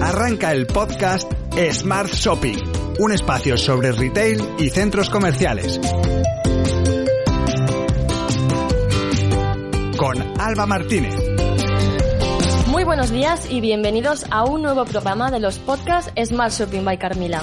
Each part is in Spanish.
Arranca el podcast Smart Shopping, un espacio sobre retail y centros comerciales. Con Alba Martínez. Muy buenos días y bienvenidos a un nuevo programa de los podcasts Smart Shopping by Carmila.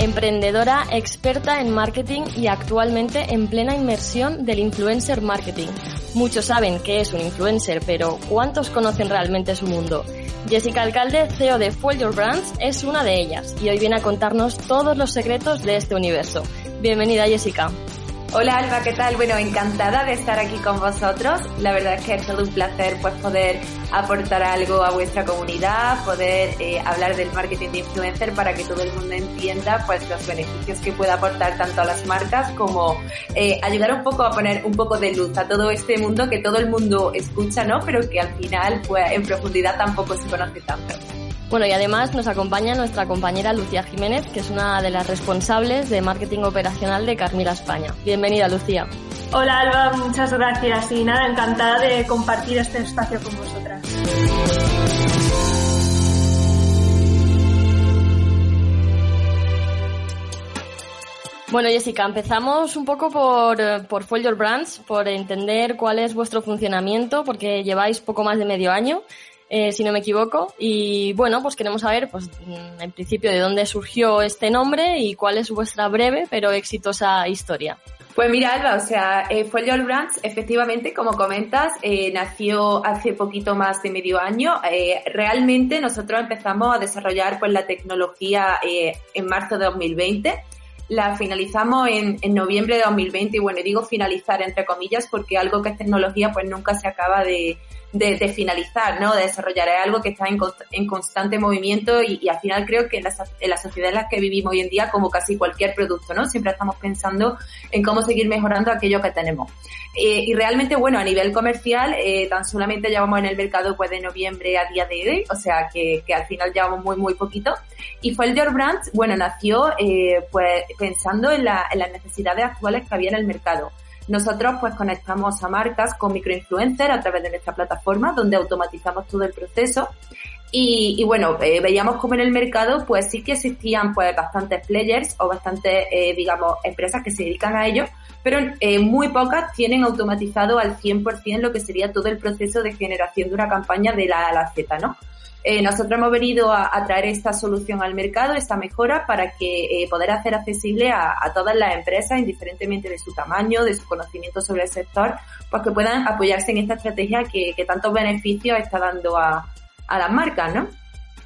Emprendedora, experta en marketing y actualmente en plena inmersión del influencer marketing. Muchos saben que es un influencer, pero ¿cuántos conocen realmente su mundo? Jessica Alcalde, CEO de Fuel Your Brands, es una de ellas y hoy viene a contarnos todos los secretos de este universo. Bienvenida Jessica. Hola Alba, ¿qué tal? Bueno, encantada de estar aquí con vosotros. La verdad es que es todo un placer pues poder aportar algo a vuestra comunidad, poder eh, hablar del marketing de influencer para que todo el mundo entienda pues los beneficios que puede aportar tanto a las marcas como eh, ayudar un poco a poner un poco de luz a todo este mundo que todo el mundo escucha, ¿no? Pero que al final pues en profundidad tampoco se conoce tanto. Bueno, y además nos acompaña nuestra compañera Lucía Jiménez, que es una de las responsables de marketing operacional de Carmila España. Bienvenida, Lucía. Hola, Alba, muchas gracias y nada, encantada de compartir este espacio con vosotras. Bueno, Jessica, empezamos un poco por, por Fuel Your Brands, por entender cuál es vuestro funcionamiento, porque lleváis poco más de medio año eh, si no me equivoco. Y bueno, pues queremos saber, pues en principio, de dónde surgió este nombre y cuál es vuestra breve pero exitosa historia. Pues mira, Alba, o sea, eh, Folio Brands, efectivamente, como comentas, eh, nació hace poquito más de medio año. Eh, realmente nosotros empezamos a desarrollar pues la tecnología eh, en marzo de 2020. La finalizamos en, en noviembre de 2020 y bueno, digo finalizar entre comillas porque algo que es tecnología pues nunca se acaba de, de, de, finalizar, ¿no? De desarrollar. Es algo que está en, const en constante movimiento y, y, al final creo que en la, en la, sociedad en la que vivimos hoy en día, como casi cualquier producto, ¿no? Siempre estamos pensando en cómo seguir mejorando aquello que tenemos. Eh, y realmente, bueno, a nivel comercial, eh, tan solamente llevamos en el mercado pues de noviembre a día de hoy, o sea que, que al final llevamos muy, muy poquito. Y Your Brands, bueno, nació eh, pues pensando en, la, en las necesidades actuales que había en el mercado. Nosotros pues conectamos a marcas con microinfluencers a través de nuestra plataforma donde automatizamos todo el proceso y, y bueno, eh, veíamos como en el mercado pues sí que existían pues bastantes players o bastantes eh, digamos empresas que se dedican a ello, pero eh, muy pocas tienen automatizado al 100% lo que sería todo el proceso de generación de una campaña de la A a la Z, ¿no? Eh, nosotros hemos venido a, traer esta solución al mercado, esta mejora, para que eh, poder hacer accesible a, a, todas las empresas, indiferentemente de su tamaño, de su conocimiento sobre el sector, pues que puedan apoyarse en esta estrategia que, que tantos beneficios está dando a, a las marcas, ¿no?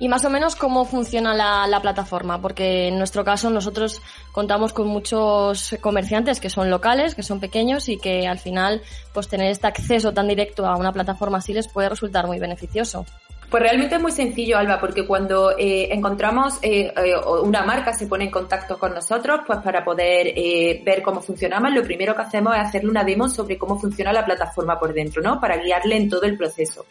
Y más o menos cómo funciona la, la, plataforma, porque en nuestro caso nosotros contamos con muchos comerciantes que son locales, que son pequeños y que al final pues tener este acceso tan directo a una plataforma así les puede resultar muy beneficioso. Pues realmente es muy sencillo, Alba, porque cuando eh, encontramos eh, eh, una marca se pone en contacto con nosotros, pues para poder eh, ver cómo funcionamos, lo primero que hacemos es hacerle una demo sobre cómo funciona la plataforma por dentro, ¿no? Para guiarle en todo el proceso.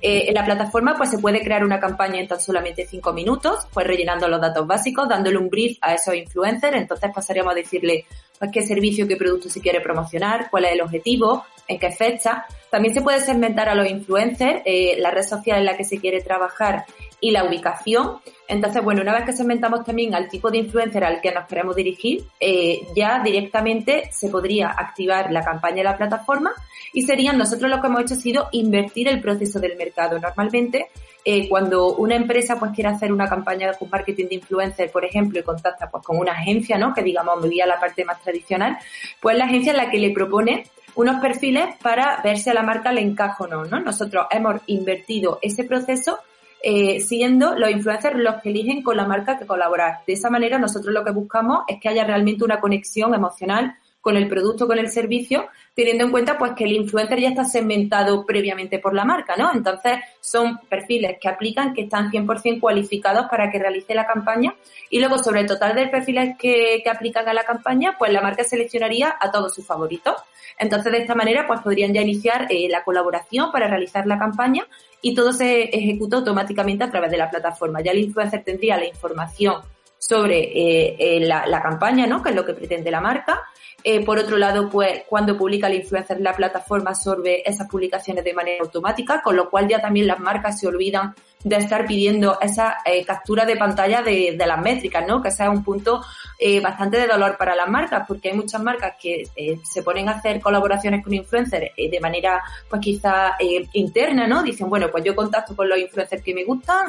Eh, en la plataforma, pues se puede crear una campaña en tan solamente cinco minutos, pues rellenando los datos básicos, dándole un brief a esos influencers, entonces pasaríamos a decirle pues qué servicio, qué producto se quiere promocionar, cuál es el objetivo, en qué fecha. También se puede segmentar a los influencers, eh, la red social en la que se quiere trabajar y la ubicación. Entonces, bueno, una vez que segmentamos también al tipo de influencer al que nos queremos dirigir, eh, ya directamente se podría activar la campaña de la plataforma y serían, nosotros lo que hemos hecho ha sido invertir el proceso del mercado. Normalmente, eh, cuando una empresa pues quiere hacer una campaña con marketing de influencer, por ejemplo, y contacta pues con una agencia, ¿no? Que digamos me voy la parte más tradicional, pues la agencia es la que le propone unos perfiles para ver si a la marca le encaja o no, ¿no? Nosotros hemos invertido ese proceso eh, siendo los influencers los que eligen con la marca que colaborar. De esa manera nosotros lo que buscamos es que haya realmente una conexión emocional con el producto, con el servicio, teniendo en cuenta pues que el influencer ya está segmentado previamente por la marca, ¿no? Entonces son perfiles que aplican, que están 100% cualificados para que realice la campaña y luego sobre el total de perfiles que, que aplican a la campaña, pues la marca seleccionaría a todos sus favoritos. Entonces de esta manera pues podrían ya iniciar eh, la colaboración para realizar la campaña y todo se ejecuta automáticamente a través de la plataforma. Ya el influencer tendría la información sobre eh, eh, la, la, campaña, ¿no? Que es lo que pretende la marca. Eh, por otro lado, pues cuando publica el influencer, la plataforma absorbe esas publicaciones de manera automática, con lo cual ya también las marcas se olvidan de estar pidiendo esa eh, captura de pantalla de, las métricas, ¿no? Que es un punto eh, bastante de dolor para las marcas, porque hay muchas marcas que eh, se ponen a hacer colaboraciones con influencers eh, de manera, pues quizá eh, interna, ¿no? Dicen, bueno, pues yo contacto con los influencers que me gustan,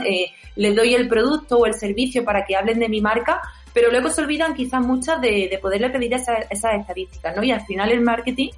les doy el producto o el servicio para que hablen de mi marca, pero luego se olvidan quizás muchas de, de poderle pedir esas, esas estadísticas, ¿no? Y al final el marketing,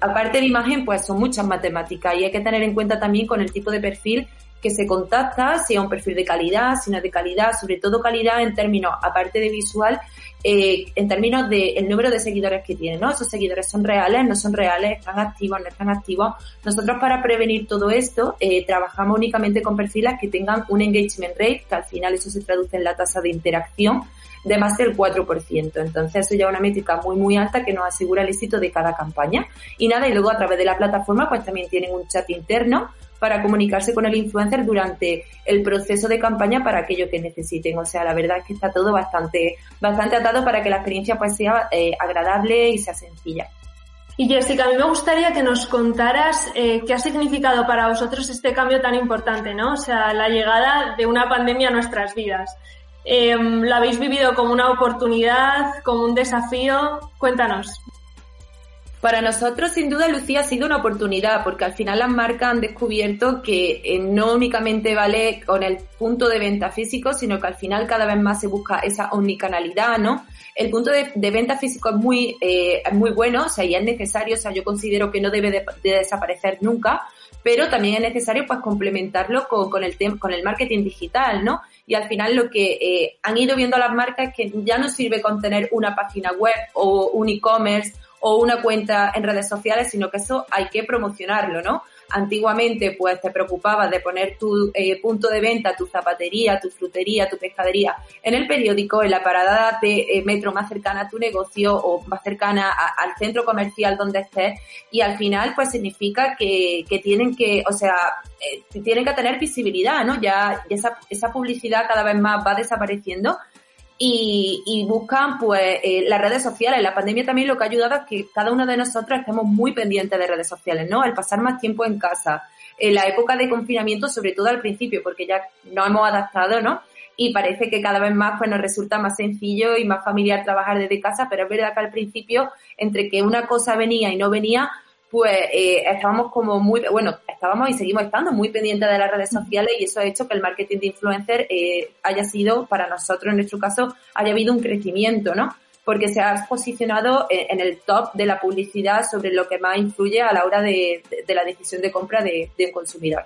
aparte de imagen, pues son muchas matemáticas y hay que tener en cuenta también con el tipo de perfil que se contacta, sea un perfil de calidad, si no de calidad, sobre todo calidad en términos, aparte de visual, eh, en términos de el número de seguidores que tiene, ¿no? Esos seguidores son reales, no son reales, están activos, no están activos. Nosotros para prevenir todo esto eh, trabajamos únicamente con perfiles que tengan un engagement rate, que al final eso se traduce en la tasa de interacción de más del 4%. Entonces eso ya es una métrica muy muy alta que nos asegura el éxito de cada campaña. Y nada, y luego a través de la plataforma pues también tienen un chat interno para comunicarse con el influencer durante el proceso de campaña para aquello que necesiten. O sea, la verdad es que está todo bastante, bastante atado para que la experiencia pues sea eh, agradable y sea sencilla. Y Jessica, a mí me gustaría que nos contaras eh, qué ha significado para vosotros este cambio tan importante, ¿no? O sea, la llegada de una pandemia a nuestras vidas. Eh, ¿Lo habéis vivido como una oportunidad, como un desafío? Cuéntanos. Para nosotros, sin duda, Lucía, ha sido una oportunidad, porque al final las marcas han descubierto que eh, no únicamente vale con el punto de venta físico, sino que al final cada vez más se busca esa omnicanalidad, ¿no? El punto de, venta físico es muy, eh, muy bueno, o sea, y es necesario, o sea, yo considero que no debe de, de desaparecer nunca, pero también es necesario pues complementarlo con, con el con el marketing digital, ¿no? Y al final lo que eh, han ido viendo las marcas es que ya no sirve con tener una página web o un e-commerce o una cuenta en redes sociales, sino que eso hay que promocionarlo, ¿no? Antiguamente, pues te preocupabas de poner tu eh, punto de venta, tu zapatería, tu frutería, tu pescadería en el periódico, en la parada de eh, metro más cercana a tu negocio o más cercana a, al centro comercial donde estés. Y al final, pues significa que, que tienen que, o sea, eh, tienen que tener visibilidad, ¿no? Ya, ya esa, esa publicidad cada vez más va desapareciendo y, y buscan pues eh, las redes sociales. La pandemia también lo que ha ayudado es que cada uno de nosotros estemos muy pendientes de redes sociales, ¿no? El pasar más tiempo en casa, en la época de confinamiento, sobre todo al principio, porque ya nos hemos adaptado, ¿no? Y parece que cada vez más pues nos resulta más sencillo y más familiar trabajar desde casa, pero es verdad que al principio, entre que una cosa venía y no venía, pues eh, estábamos como muy, bueno, estábamos y seguimos estando muy pendientes de las redes sociales y eso ha hecho que el marketing de influencer eh, haya sido, para nosotros en nuestro caso, haya habido un crecimiento, ¿no? Porque se ha posicionado en, el top de la publicidad sobre lo que más influye a la hora de, de, de la decisión de compra de, de un consumidor.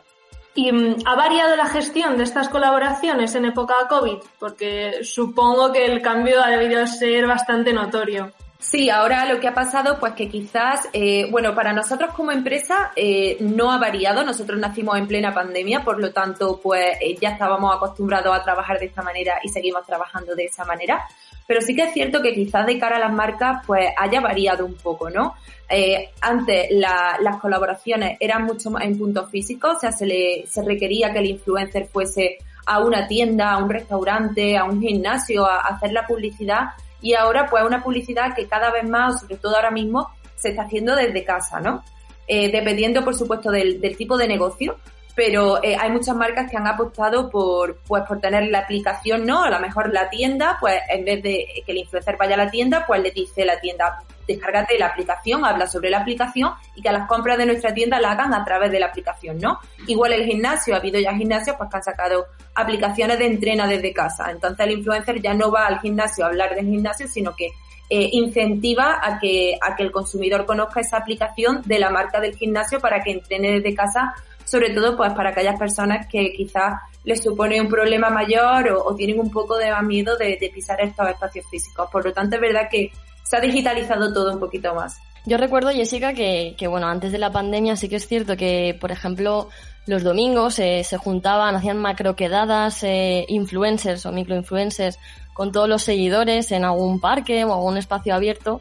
¿Y mm, ha variado la gestión de estas colaboraciones en época COVID? Porque supongo que el cambio ha debido ser bastante notorio. Sí, ahora lo que ha pasado, pues que quizás, eh, bueno, para nosotros como empresa eh, no ha variado. Nosotros nacimos en plena pandemia, por lo tanto, pues eh, ya estábamos acostumbrados a trabajar de esta manera y seguimos trabajando de esa manera. Pero sí que es cierto que quizás de cara a las marcas, pues haya variado un poco, ¿no? Eh, antes la, las colaboraciones eran mucho más en punto físico, o sea, se le se requería que el influencer fuese a una tienda, a un restaurante, a un gimnasio, a hacer la publicidad y ahora pues una publicidad que cada vez más, sobre todo ahora mismo, se está haciendo desde casa, ¿no? Eh, dependiendo, por supuesto, del, del, tipo de negocio, pero eh, hay muchas marcas que han apostado por, pues, por tener la aplicación, ¿no? A lo mejor la tienda, pues en vez de que el influencer vaya a la tienda, pues le dice la tienda, descárgate la aplicación, habla sobre la aplicación y que las compras de nuestra tienda la hagan a través de la aplicación, ¿no? Igual el gimnasio, ha habido ya gimnasios pues que han sacado aplicaciones de entrena desde casa. Entonces el influencer ya no va al gimnasio a hablar del gimnasio, sino que eh, incentiva a que, a que el consumidor conozca esa aplicación de la marca del gimnasio para que entrene desde casa, sobre todo pues para aquellas personas que quizás les supone un problema mayor o, tienen un poco de más miedo de, pisar estos espacios físicos. Por lo tanto, es verdad que se ha digitalizado todo un poquito más. Yo recuerdo, Jessica, que, que bueno, antes de la pandemia sí que es cierto que, por ejemplo, los domingos eh, se juntaban, hacían macro quedadas, eh, influencers o microinfluencers con todos los seguidores en algún parque o algún espacio abierto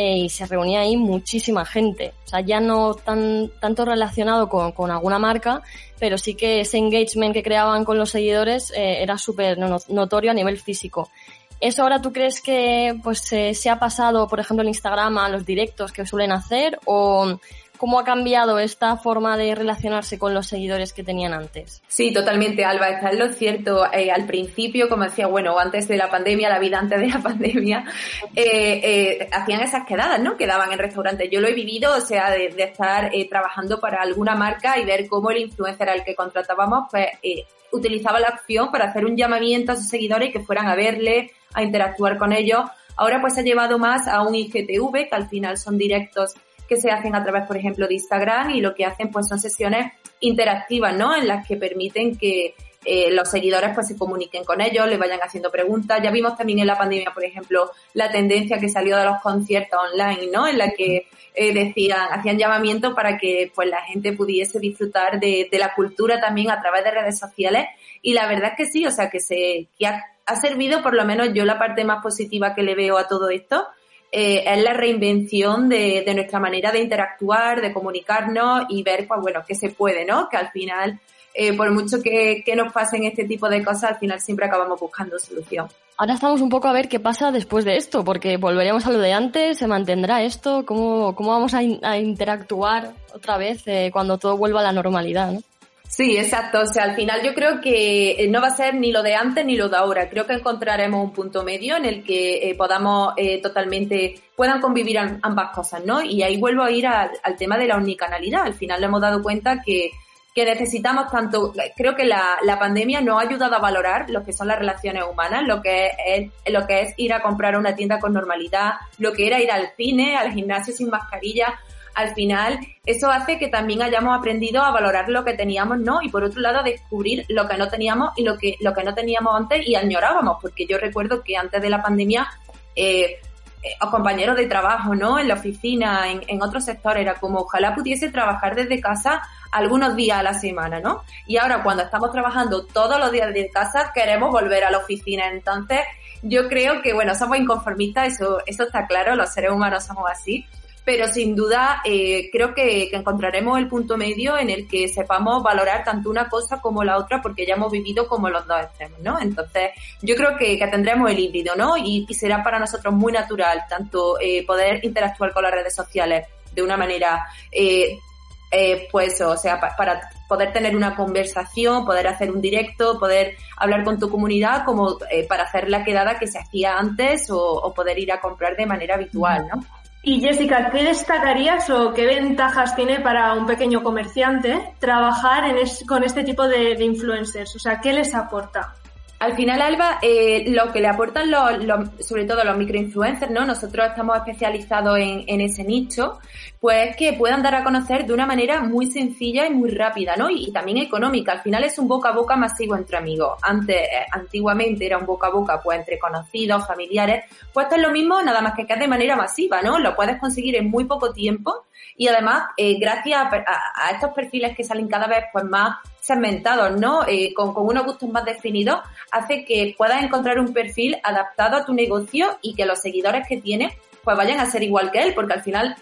eh, y se reunía ahí muchísima gente. O sea, ya no tan, tanto relacionado con, con alguna marca, pero sí que ese engagement que creaban con los seguidores eh, era súper notorio a nivel físico. ¿Eso ahora tú crees que pues se ha pasado, por ejemplo, en Instagram a los directos que suelen hacer o cómo ha cambiado esta forma de relacionarse con los seguidores que tenían antes. Sí, totalmente, Alba, está lo cierto. Eh, al principio, como decía, bueno, antes de la pandemia, la vida antes de la pandemia, eh, eh, hacían esas quedadas, ¿no? Quedaban en restaurantes. Yo lo he vivido, o sea, de, estar trabajando para alguna marca y ver cómo el influencer al que contratábamos, pues, utilizaba la opción para hacer un llamamiento a sus seguidores que fueran a verle, a interactuar con ellos. Ahora pues se ha llevado más a un IGTV, que al final son directos que se hacen a través, por ejemplo, de Instagram y lo que hacen pues son sesiones interactivas, ¿no? En las que permiten que eh, los seguidores pues se comuniquen con ellos, les vayan haciendo preguntas. Ya vimos también en la pandemia, por ejemplo, la tendencia que salió de los conciertos online, ¿no? En la que eh, decían, hacían llamamiento para que pues la gente pudiese disfrutar de, la cultura también a través de redes sociales. Y la verdad es que sí, o sea, que se, que ha, ha servido, por lo menos yo la parte más positiva que le veo a todo esto, eh, es la reinvención de, de, nuestra manera de interactuar, de comunicarnos y ver, pues bueno, que se puede, ¿no? Que al final, eh, por mucho que, que, nos pasen este tipo de cosas, al final siempre acabamos buscando solución. Ahora estamos un poco a ver qué pasa después de esto, porque volveremos a lo de antes, se mantendrá esto, cómo, cómo vamos a, interactuar otra vez eh, cuando todo vuelva a la normalidad, ¿no? Sí, exacto. O sea, al final yo creo que eh, no va a ser ni lo de antes ni lo de ahora. Creo que encontraremos un punto medio en el que eh, podamos eh, totalmente, puedan convivir ambas cosas, ¿no? Y ahí vuelvo a ir al tema de la unicanalidad. Al final le hemos dado cuenta que, que necesitamos tanto, creo que la, la pandemia nos ha ayudado a valorar lo que son las relaciones humanas, lo que es, lo que es ir a comprar una tienda con normalidad, lo que era ir al cine, al gimnasio sin mascarilla al final eso hace que también hayamos aprendido a valorar lo que teníamos, ¿no? Y por otro lado, a descubrir lo que no teníamos y lo que, lo que no teníamos antes y añorábamos, porque yo recuerdo que antes de la pandemia, eh, eh compañeros de trabajo, ¿no? En la oficina, en, en otros sectores, era como ojalá pudiese trabajar desde casa algunos días a la semana, ¿no? Y ahora cuando estamos trabajando todos los días desde casa, queremos volver a la oficina. Entonces, yo creo que, bueno, somos inconformistas, eso, eso está claro, los seres humanos somos así, pero sin duda eh, creo que, encontraremos el punto medio en el que sepamos valorar tanto una cosa como la otra porque ya hemos vivido como los dos extremos, ¿no? Entonces yo creo que, tendremos el híbrido, ¿no? Y, será para nosotros muy natural tanto eh, poder interactuar con las redes sociales de una manera eh, pues, o sea, para poder tener una conversación, poder hacer un directo, poder hablar con tu comunidad, como para hacer la quedada que se hacía antes o, o poder ir a comprar de manera habitual, ¿no? Y Jessica, ¿qué destacarías o qué ventajas tiene para un pequeño comerciante trabajar con este tipo de, de influencers? O sea, ¿qué les aporta? Al final, Alba, eh, lo que le aportan los, sobre todo los microinfluencers, ¿no? Nosotros estamos especializados en, en, ese nicho, pues que puedan dar a conocer de una manera muy sencilla y muy rápida, ¿no? Y, también económica. Al final es un boca a boca masivo entre amigos. Antes, eh, antiguamente era un boca a boca, pues entre conocidos, familiares. Pues esto es lo mismo, nada más que que es de manera masiva, ¿no? Lo puedes conseguir en muy poco tiempo y además, eh, gracias a, a, estos perfiles que salen cada vez pues más segmentados, ¿no? Eh, con, con, unos gustos más definidos, hace que puedas encontrar un perfil adaptado a tu negocio y que los seguidores que tienes pues vayan a ser igual que él, porque al final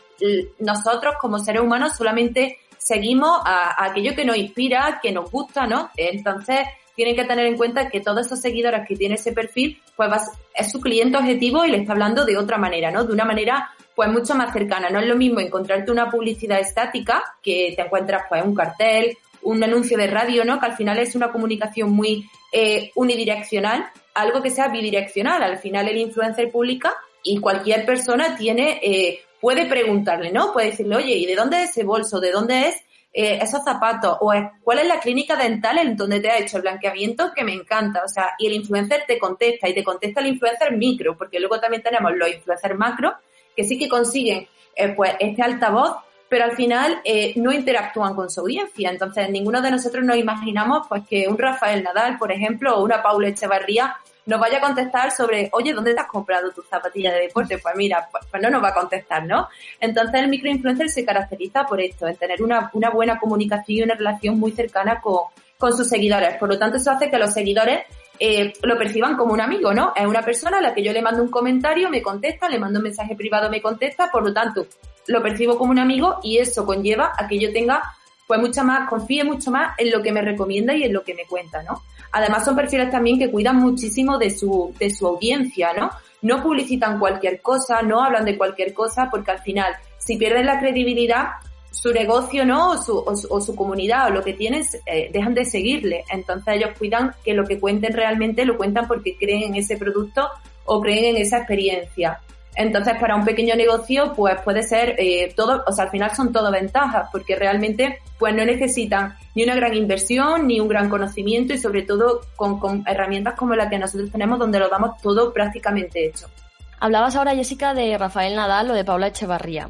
nosotros como seres humanos solamente seguimos a, aquello que nos inspira, que nos gusta, ¿no? Entonces, tienen que tener en cuenta que todos esos seguidores que tiene ese perfil, pues es su cliente objetivo y le está hablando de otra manera, ¿no? De una manera pues mucho más cercana. No es lo mismo encontrarte una publicidad estática que te encuentras pues un cartel, un anuncio de radio, ¿no? Que al final es una comunicación muy eh, unidireccional, algo que sea bidireccional. Al final el influencer publica y cualquier persona tiene, eh, puede preguntarle, ¿no? Puede decirle, oye, ¿y de dónde es ese bolso? ¿De dónde es eh, esos zapatos? ¿O cuál es la clínica dental en donde te ha hecho el blanqueamiento? Que me encanta. O sea, y el influencer te contesta y te contesta el influencer micro, porque luego también tenemos los influencers macro que sí que consiguen eh, pues este altavoz, pero al final eh, no interactúan con su audiencia. Entonces, ninguno de nosotros nos imaginamos pues que un Rafael Nadal, por ejemplo, o una Paula Echevarría nos vaya a contestar sobre, oye, ¿dónde te has comprado tus zapatillas de deporte? Pues mira, pues, pues, no nos va a contestar, ¿no? Entonces el microinfluencer se caracteriza por esto, en tener una, una buena comunicación y una relación muy cercana con, con sus seguidores. Por lo tanto, eso hace que los seguidores eh, lo perciban como un amigo, ¿no? Es una persona a la que yo le mando un comentario, me contesta, le mando un mensaje privado, me contesta, por lo tanto, lo percibo como un amigo y eso conlleva a que yo tenga, pues, mucha más, confíe mucho más en lo que me recomienda y en lo que me cuenta, ¿no? Además, son perfiles también que cuidan muchísimo de su, de su audiencia, ¿no? No publicitan cualquier cosa, no hablan de cualquier cosa, porque al final, si pierden la credibilidad, su negocio, ¿no? O su, o su, comunidad o lo que tienes, eh, dejan de seguirle. Entonces ellos cuidan que lo que cuenten realmente lo cuentan porque creen en ese producto o creen en esa experiencia. Entonces, para un pequeño negocio, pues puede ser eh, todo, o sea, al final son todo ventajas, porque realmente, pues no necesitan ni una gran inversión, ni un gran conocimiento y sobre todo con, con herramientas como la que nosotros tenemos, donde lo damos todo prácticamente hecho. Hablabas ahora, Jessica, de Rafael Nadal o de Paula Echevarría.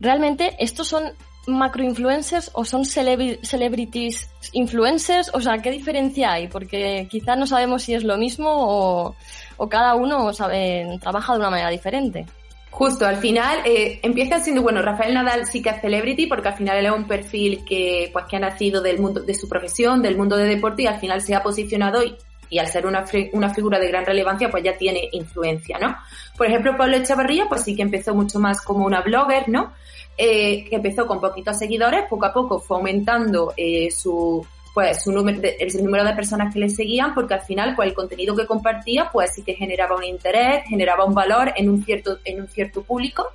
¿Realmente estos son macroinfluencers o son celebrities influencers? O sea, ¿qué diferencia hay? Porque quizás no sabemos si es lo mismo o, o cada uno sabe, trabaja de una manera diferente. Justo, al final eh, empieza siendo, bueno, Rafael Nadal sí que es celebrity porque al final él es un perfil que, pues, que ha nacido del mundo, de su profesión, del mundo de deporte y al final se ha posicionado y, y al ser una, una figura de gran relevancia, pues ya tiene influencia, ¿no? Por ejemplo, Pablo Echavarría, pues sí que empezó mucho más como una blogger, ¿no? Eh, que empezó con poquitos seguidores, poco a poco fue aumentando eh, su, pues, su número de, el número de personas que le seguían, porque al final, pues el contenido que compartía, pues sí que generaba un interés, generaba un valor en un cierto, en un cierto público.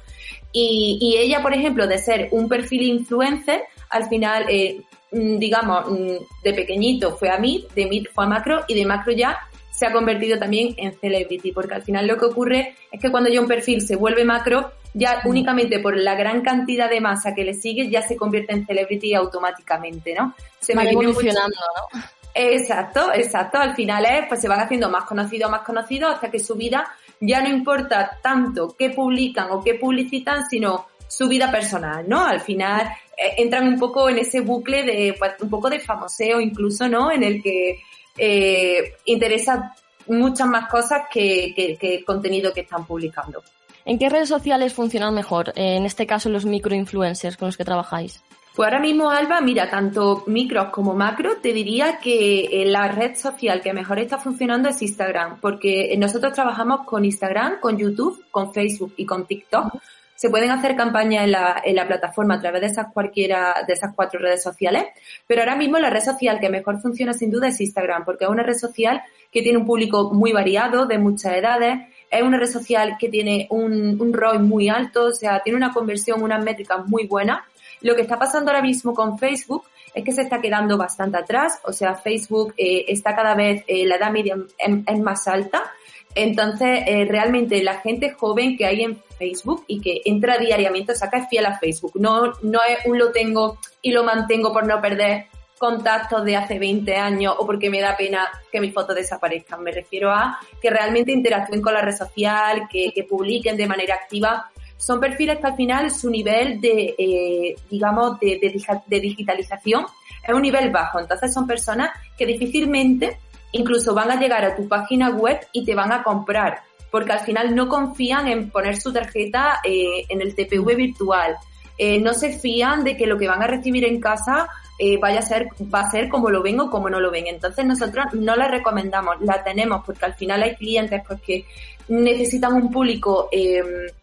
Y, y ella, por ejemplo, de ser un perfil influencer, al final, eh, mm, digamos, mm, de pequeñito fue a mí, de mí fue a macro y de macro ya se ha convertido también en celebrity, porque al final lo que ocurre es que cuando ya un perfil se vuelve macro, ya únicamente por la gran cantidad de masa que le sigue, ya se convierte en celebrity automáticamente, ¿no? Se va evolucionando, ¿no? Exacto, exacto. Al final es, pues se van haciendo más conocidos, más conocidos, hasta que su vida ya no importa tanto qué publican o qué publicitan, sino su vida personal, ¿no? Al final eh, entran un poco en ese bucle de, pues, un poco de famoseo incluso, ¿no? En el que eh, interesa muchas más cosas que, el contenido que están publicando. ¿En qué redes sociales funcionan mejor? Eh, en este caso, los microinfluencers con los que trabajáis. Pues ahora mismo, Alba, mira, tanto micros como macro, te diría que eh, la red social que mejor está funcionando es Instagram, porque nosotros trabajamos con Instagram, con YouTube, con Facebook y con TikTok. Se pueden hacer campañas en la, en la plataforma a través de esas cualquiera, de esas cuatro redes sociales, pero ahora mismo la red social que mejor funciona sin duda es Instagram, porque es una red social que tiene un público muy variado, de muchas edades, es una red social que tiene un, un ROI muy alto, o sea, tiene una conversión, unas métricas muy buenas. Lo que está pasando ahora mismo con Facebook es que se está quedando bastante atrás, o sea, Facebook eh, está cada vez, eh, la edad media es más alta, entonces eh, realmente la gente joven que hay en Facebook y que entra diariamente, o sea, que es fiel a Facebook, no, no es un lo tengo y lo mantengo por no perder contactos de hace 20 años o porque me da pena que mis fotos desaparezcan. Me refiero a que realmente interactúen con la red social, que, publiquen de manera activa. Son perfiles que al final su nivel de, eh, digamos, de, de digitalización es un nivel bajo. Entonces son personas que difícilmente incluso van a llegar a tu página web y te van a comprar, porque al final no confían en poner su tarjeta eh, en el TPV virtual. Eh, no se fían de que lo que van a recibir en casa eh, vaya a ser, va a ser como lo ven o como no lo ven. Entonces nosotros no la recomendamos, la tenemos porque al final hay clientes porque necesitan un público eh,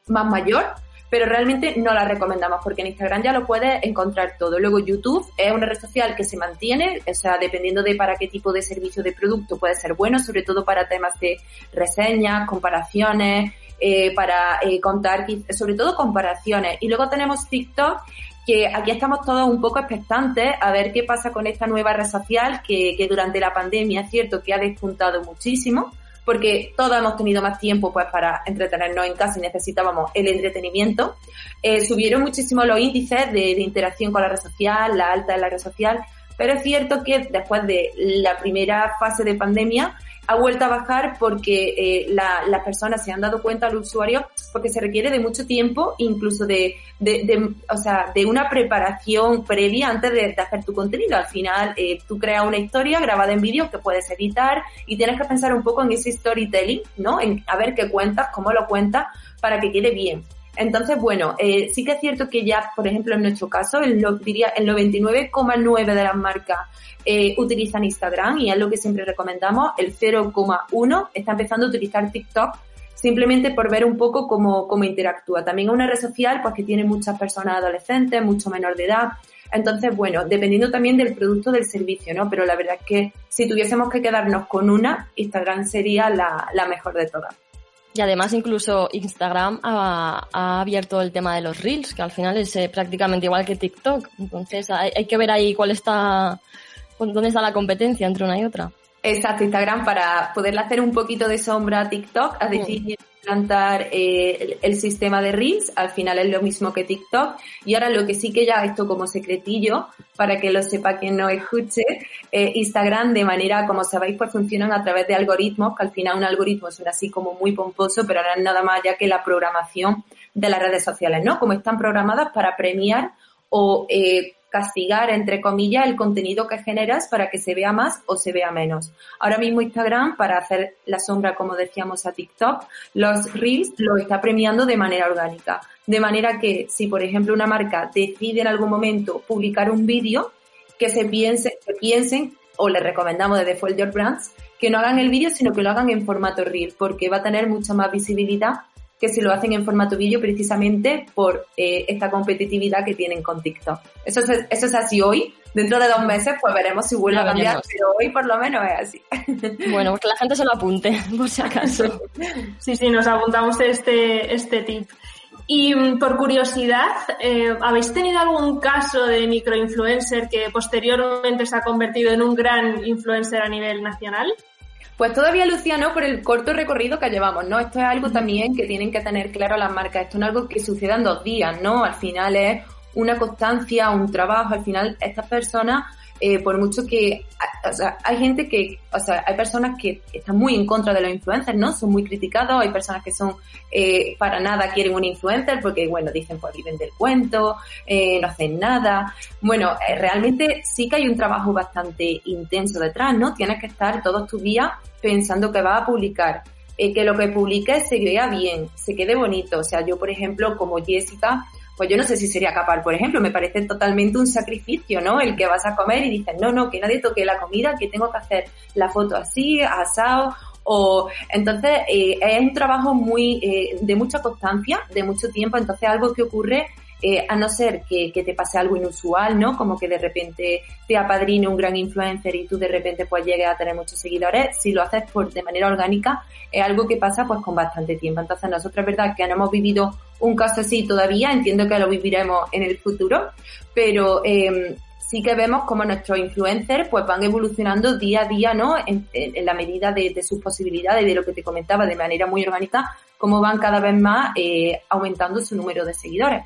más mayor, pero realmente no la recomendamos porque en Instagram ya lo puedes encontrar todo. Luego YouTube es una red social que se mantiene, o sea, dependiendo de para qué tipo de servicio de producto puede ser bueno, sobre todo para temas de reseñas, comparaciones, eh, para eh, contar, sobre todo comparaciones. Y luego tenemos TikTok, que aquí estamos todos un poco expectantes a ver qué pasa con esta nueva red social que, que durante la pandemia es cierto que ha despuntado muchísimo porque todos hemos tenido más tiempo pues para entretenernos en casa y necesitábamos el entretenimiento. Eh, subieron muchísimo los índices de, de, interacción con la red social, la alta de la red social, pero es cierto que después de la primera fase de pandemia ha vuelto a bajar porque eh, las personas se han dado cuenta al usuario porque se requiere de mucho tiempo, incluso de, de, o sea, de una preparación previa antes de, hacer tu contenido. Al final, eh, tú creas una historia grabada en vídeo que puedes editar y tienes que pensar un poco en ese storytelling, ¿no? En a ver qué cuentas, cómo lo cuentas para que quede bien. Entonces, bueno, eh, sí que es cierto que ya, por ejemplo, en nuestro caso, el, diría el 99,9 de las marcas eh, utilizan Instagram y es lo que siempre recomendamos. El 0,1 está empezando a utilizar TikTok simplemente por ver un poco cómo, cómo interactúa. También es una red social pues que tiene muchas personas adolescentes, mucho menor de edad. Entonces, bueno, dependiendo también del producto del servicio, ¿no? Pero la verdad es que si tuviésemos que quedarnos con una, Instagram sería la, la mejor de todas. Y además incluso Instagram ha, abierto el tema de los reels, que al final es eh, prácticamente igual que TikTok. Entonces hay, hay, que ver ahí cuál está, dónde está la competencia entre una y otra. Exacto, Instagram para poderle hacer un poquito de sombra a TikTok, a decir, plantar eh, el, sistema de Reels, al final es lo mismo que TikTok. Y ahora lo que sí que ya esto como secretillo, para que lo sepa quien no escuche, eh, Instagram de manera, como sabéis, pues funcionan a través de algoritmos, que al final un algoritmo suena así como muy pomposo, pero no es nada más ya que la programación de las redes sociales, ¿no? Como están programadas para premiar o eh, castigar, entre comillas, el contenido que generas para que se vea más o se vea menos. Ahora mismo Instagram, para hacer la sombra, como decíamos, a TikTok, los Reels lo está premiando de manera orgánica. De manera que si, por ejemplo, una marca decide en algún momento publicar un vídeo, que se piense, que piensen, o le recomendamos desde Your Brands, que no hagan el vídeo, sino que lo hagan en formato Reel, porque va a tener mucha más visibilidad que si lo hacen en formato vídeo precisamente por eh, esta competitividad que tienen con TikTok. Eso es, eso es así hoy. Dentro de dos meses pues veremos si vuelve a cambiar, pero hoy por lo menos es así. Bueno, pues que la gente se lo apunte, por si acaso. Sí, sí, nos apuntamos este, este tip. Y mm, por curiosidad, eh, ¿habéis tenido algún caso de microinfluencer que posteriormente se ha convertido en un gran influencer a nivel nacional? Pues todavía, Luciano, por el corto recorrido que llevamos, ¿no? Esto es algo también que tienen que tener claro las marcas. Esto no es algo que suceda en dos días, ¿no? Al final es una constancia, un trabajo. Al final, estas personas eh, por mucho que, o sea, hay gente que, o sea, hay personas que están muy en contra de los influencers, ¿no? Son muy criticados, hay personas que son, eh, para nada quieren un influencer porque, bueno, dicen, pues viven del cuento, eh, no hacen nada. Bueno, eh, realmente sí que hay un trabajo bastante intenso detrás, ¿no? Tienes que estar todos tus días pensando que vas a publicar, eh, que lo que publiques se vea bien, se quede bonito. O sea, yo, por ejemplo, como Jessica, pues yo no sé si sería capaz, por ejemplo, me parece totalmente un sacrificio, ¿no? El que vas a comer y dices, no, no, que nadie toque la comida, que tengo que hacer la foto así, asado, o entonces eh, es un trabajo muy eh, de mucha constancia, de mucho tiempo, entonces algo que ocurre eh, a no ser que, te pase algo inusual, ¿no? Como que de repente te apadrine un gran influencer y tú de repente pues llegues a tener muchos seguidores, si lo haces por, de manera orgánica, es algo que pasa pues con bastante tiempo. Entonces nosotros es verdad que no hemos vivido un caso así todavía, entiendo que lo viviremos en el futuro, pero eh, sí que vemos como nuestros influencers pues van evolucionando día a día, ¿no? En, la medida de, sus posibilidades, de lo que te comentaba, de manera muy orgánica, cómo van cada vez más eh, aumentando su número de seguidores.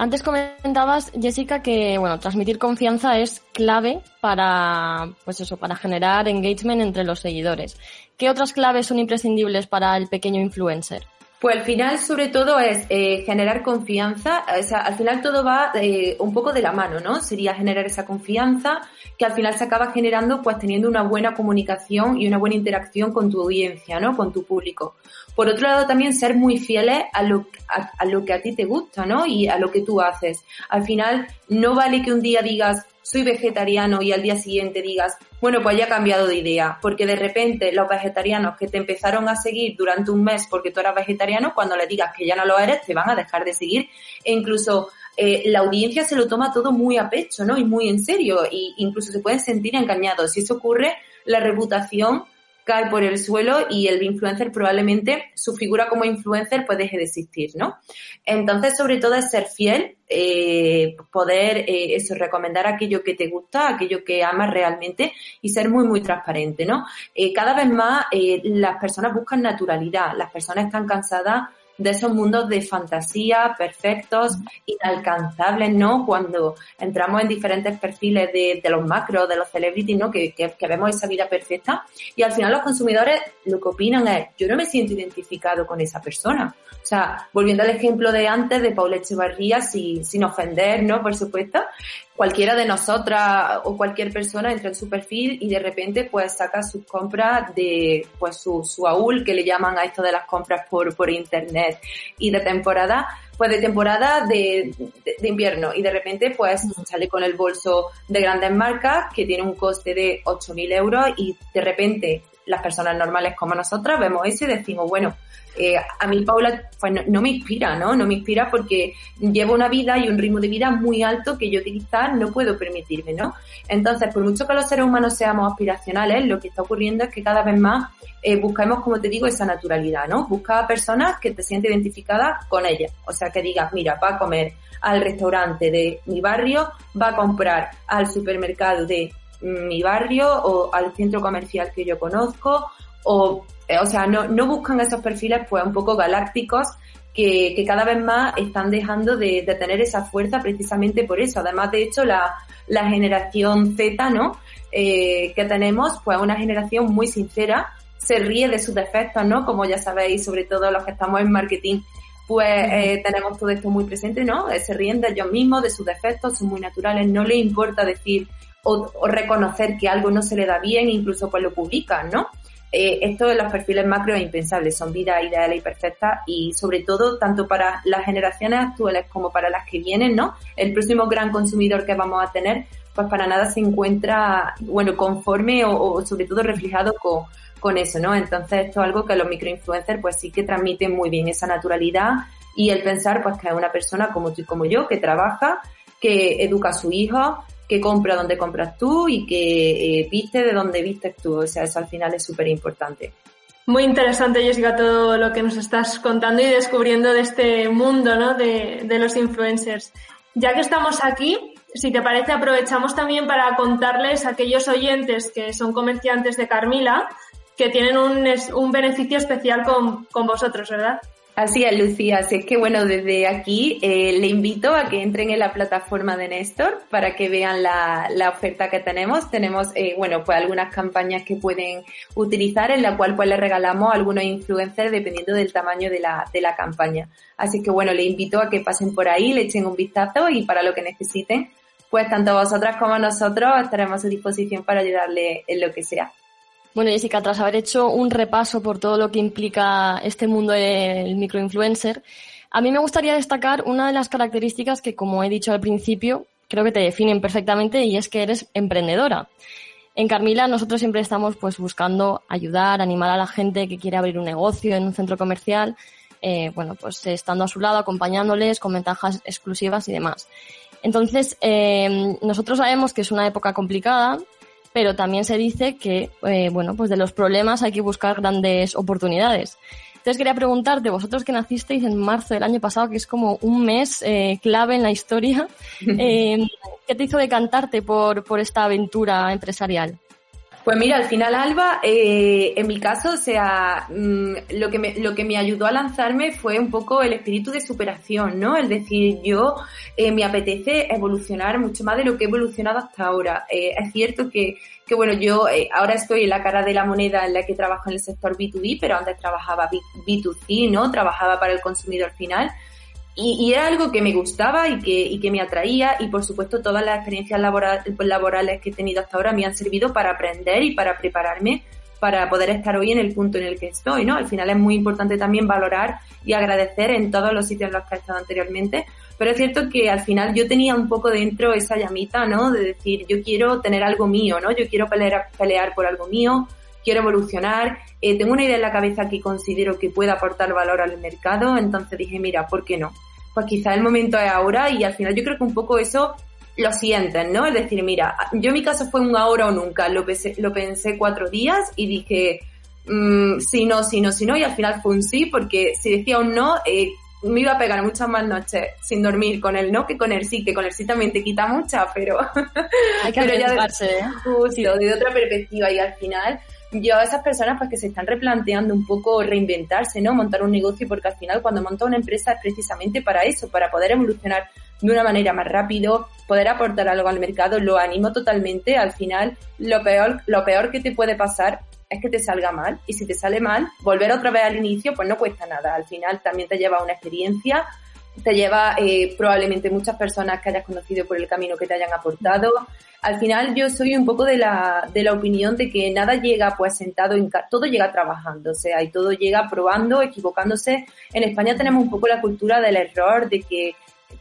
Antes comentabas, Jessica, que bueno, transmitir confianza es clave para, pues eso, para generar engagement entre los seguidores. ¿Qué otras claves son imprescindibles para el pequeño influencer? Pues al final, sobre todo, es eh, generar confianza. O sea, al final todo va eh, un poco de la mano, ¿no? Sería generar esa confianza que al final se acaba generando, pues teniendo una buena comunicación y una buena interacción con tu audiencia, ¿no? Con tu público. Por otro lado, también ser muy fieles a lo, a lo que a ti te gusta, ¿no? Y a lo que tú haces. Al final, no vale que un día digas, soy vegetariano y al día siguiente digas, bueno, pues ya he cambiado de idea, porque de repente los vegetarianos que te empezaron a seguir durante un mes porque tú eras vegetariano, cuando le digas que ya no lo eres, te van a dejar de seguir e incluso eh, la audiencia se lo toma todo muy a pecho, ¿no? Y muy en serio, e incluso se pueden sentir engañados. Si eso ocurre, la reputación cae por el suelo y el influencer probablemente su figura como influencer pues deje de existir, ¿no? Entonces, sobre todo es ser fiel, eh, poder eh, eso, recomendar aquello que te gusta, aquello que amas realmente y ser muy, muy transparente, ¿no? Eh, cada vez más las personas buscan naturalidad, las personas están cansadas de esos mundos de fantasía, perfectos, inalcanzables, ¿no? Cuando entramos en diferentes perfiles de, de los macros, de los celebrities, ¿no? Que, que, vemos esa vida perfecta y al final los consumidores lo que opinan es, yo no me siento identificado con esa persona. O sea, volviendo al ejemplo de antes de Paula Echevarría, sin ofender, ¿no? Por supuesto, cualquiera de nosotras o cualquier persona entra en su perfil y de repente pues saca sus compras de pues su, su AUL que le llaman a esto de las compras por, por internet. Y de temporada pues de temporada de, de, de, invierno. Y de repente pues sale con el bolso de grandes marcas que tiene un coste de 8.000 euros y de repente las personas normales como nosotras vemos eso y decimos, bueno, eh, a mí Paula pues no, me inspira, ¿no? No me inspira porque llevo una vida y un ritmo de vida muy alto que yo quizás no puedo permitirme, ¿no? Entonces, por mucho que los seres humanos seamos aspiracionales, lo que está ocurriendo es que cada vez más eh, buscamos, como te digo, esa naturalidad, ¿no? Busca a personas que te sienten identificadas con ellas. O sea, que digas, mira, va a comer al restaurante de mi barrio, va a comprar al supermercado de mi barrio o al centro comercial que yo conozco o eh, o sea, no, no buscan esos perfiles pues un poco galácticos que, que cada vez más están dejando de, de, tener esa fuerza precisamente por eso. Además, de hecho, la, la generación Z, ¿no? Eh, que tenemos, pues una generación muy sincera, se ríe de sus defectos, ¿no? Como ya sabéis, sobre todo los que estamos en marketing, pues eh, tenemos todo esto muy presente, ¿no? Eh, se ríen de ellos mismos, de sus defectos, son muy naturales, no les importa decir o, o reconocer que algo no se le da bien, incluso pues lo publican, ¿no? Eh, esto de los perfiles macro es impensable, son vidas ideales y perfectas y sobre todo tanto para las generaciones actuales como para las que vienen, ¿no? El próximo gran consumidor que vamos a tener, pues para nada se encuentra, bueno, conforme o, sobre todo reflejado con, con eso, ¿no? Entonces esto es algo que los microinfluencers pues sí que transmiten muy bien esa naturalidad y el pensar pues que es una persona como tú y como yo que trabaja, que educa a su hijo, que compra donde compras tú y que eh, viste de donde vistes tú. O sea, eso al final es súper importante. Muy interesante, Jessica, todo lo que nos estás contando y descubriendo de este mundo ¿no? de, los influencers. Ya que estamos aquí, si te parece, aprovechamos también para contarles a aquellos oyentes que son comerciantes de Carmila que tienen un, un beneficio especial con, con vosotros, ¿verdad? Así es, Lucía. Así es que, bueno, desde aquí eh, le invito a que entren en la plataforma de Néstor para que vean la, la oferta que tenemos. Tenemos, eh, bueno, pues algunas campañas que pueden utilizar en la cual pues les regalamos algunos influencers dependiendo del tamaño de la, de la campaña. Así que, bueno, le invito a que pasen por ahí, le echen un vistazo y para lo que necesiten, pues tanto vosotras como nosotros estaremos a su disposición para ayudarle en lo que sea. Bueno, Jessica, tras haber hecho un repaso por todo lo que implica este mundo del microinfluencer, a mí me gustaría destacar una de las características que, como he dicho al principio, creo que te definen perfectamente y es que eres emprendedora. En Carmila nosotros siempre estamos pues buscando ayudar, animar a la gente que quiere abrir un negocio en un centro comercial, eh, bueno, pues estando a su lado, acompañándoles con ventajas exclusivas y demás. Entonces, eh, nosotros sabemos que es una época complicada, pero también se dice que, eh, bueno, pues de los problemas hay que buscar grandes oportunidades. Entonces quería preguntarte, vosotros que nacisteis en marzo del año pasado, que es como un mes eh, clave en la historia, eh, ¿qué te hizo decantarte por, por esta aventura empresarial? Pues mira, al final, Alba, eh, en mi caso, o sea, mmm, lo, que me, lo que me ayudó a lanzarme fue un poco el espíritu de superación, ¿no? Es decir, yo eh, me apetece evolucionar mucho más de lo que he evolucionado hasta ahora. Eh, es cierto que, que bueno, yo eh, ahora estoy en la cara de la moneda en la que trabajo en el sector B2B, pero antes trabajaba B2C, ¿no? Trabajaba para el consumidor final. Y, era algo que me gustaba y que, y que me atraía y por supuesto todas las experiencias laboral, laborales que he tenido hasta ahora me han servido para aprender y para prepararme para poder estar hoy en el punto en el que estoy, ¿no? Al final es muy importante también valorar y agradecer en todos los sitios en los que he estado anteriormente, pero es cierto que al final yo tenía un poco dentro esa llamita, ¿no? De decir, yo quiero tener algo mío, ¿no? Yo quiero pelear, pelear por algo mío, quiero evolucionar, eh, tengo una idea en la cabeza que considero que pueda aportar valor al mercado, entonces dije, mira, ¿por qué no? Pues quizá el momento es ahora y al final yo creo que un poco eso lo sienten, ¿no? Es decir, mira, yo en mi caso fue un ahora o nunca, lo pensé, lo pensé cuatro días y dije, mmm, sí, no, sí, no, sí, no, y al final fue un sí, porque si decía un no, eh, me iba a pegar muchas más noches sin dormir con el no que con el sí, que con el sí también te quita mucha, pero, Hay que pero ya de, ¿eh? justo, sí. de otra perspectiva y al final yo a esas personas pues que se están replanteando un poco reinventarse, ¿no? Montar un negocio, porque al final cuando monta una empresa es precisamente para eso, para poder evolucionar de una manera más rápido, poder aportar algo al mercado, lo animo totalmente. Al final, lo peor, lo peor que te puede pasar es que te salga mal. Y si te sale mal, volver otra vez al inicio, pues no cuesta nada. Al final también te lleva una experiencia, te lleva eh, probablemente muchas personas que hayas conocido por el camino que te hayan aportado. Al final yo soy un poco de la, de la opinión de que nada llega pues sentado en todo llega trabajando, o sea, y todo llega probando, equivocándose. En España tenemos un poco la cultura del error, de que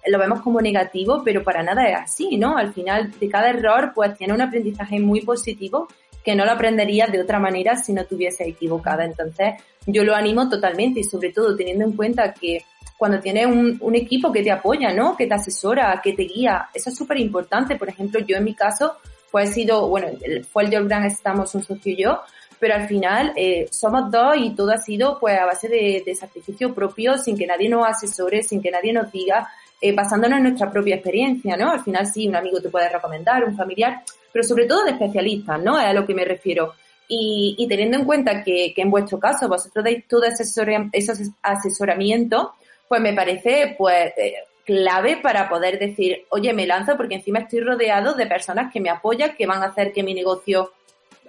lo vemos como negativo, pero para nada es así, ¿no? Al final de cada error pues tiene un aprendizaje muy positivo que no lo aprenderías de otra manera si no tuviese equivocada. Entonces, yo lo animo totalmente y sobre todo teniendo en cuenta que cuando tienes un, un equipo que te apoya, ¿no? Que te asesora, que te guía, eso es súper importante. Por ejemplo, yo en mi caso, pues he sido, bueno, fue el Jordan, estamos un socio y yo, pero al final eh, somos dos y todo ha sido pues a base de, de, sacrificio propio, sin que nadie nos asesore, sin que nadie nos diga, eh, basándonos en nuestra propia experiencia, ¿no? Al final sí, un amigo te puede recomendar, un familiar, pero sobre todo de especialistas, ¿no? Es a lo que me refiero. Y, y teniendo en cuenta que, que, en vuestro caso vosotros dais todo ese, asesoramiento, pues me parece pues eh, clave para poder decir, oye, me lanzo porque encima estoy rodeado de personas que me apoyan, que van a hacer que mi negocio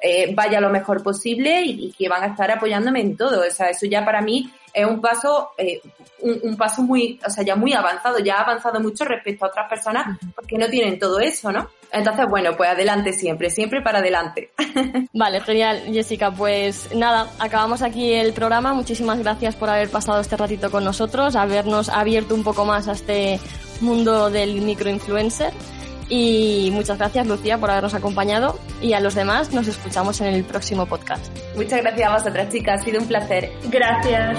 eh, vaya lo mejor posible y, y, que van a estar apoyándome en todo. O sea, eso ya para mí es un paso, eh, un, un, paso muy, o sea, ya muy avanzado, ya ha avanzado mucho respecto a otras personas porque no tienen todo eso, ¿no? Entonces, bueno, pues adelante siempre, siempre para adelante. Vale, genial, Jessica. Pues nada, acabamos aquí el programa. Muchísimas gracias por haber pasado este ratito con nosotros, habernos abierto un poco más a este mundo del microinfluencer. Y muchas gracias, Lucía, por habernos acompañado. Y a los demás, nos escuchamos en el próximo podcast. Muchas gracias a vosotras, chicas. Ha sido un placer. Gracias.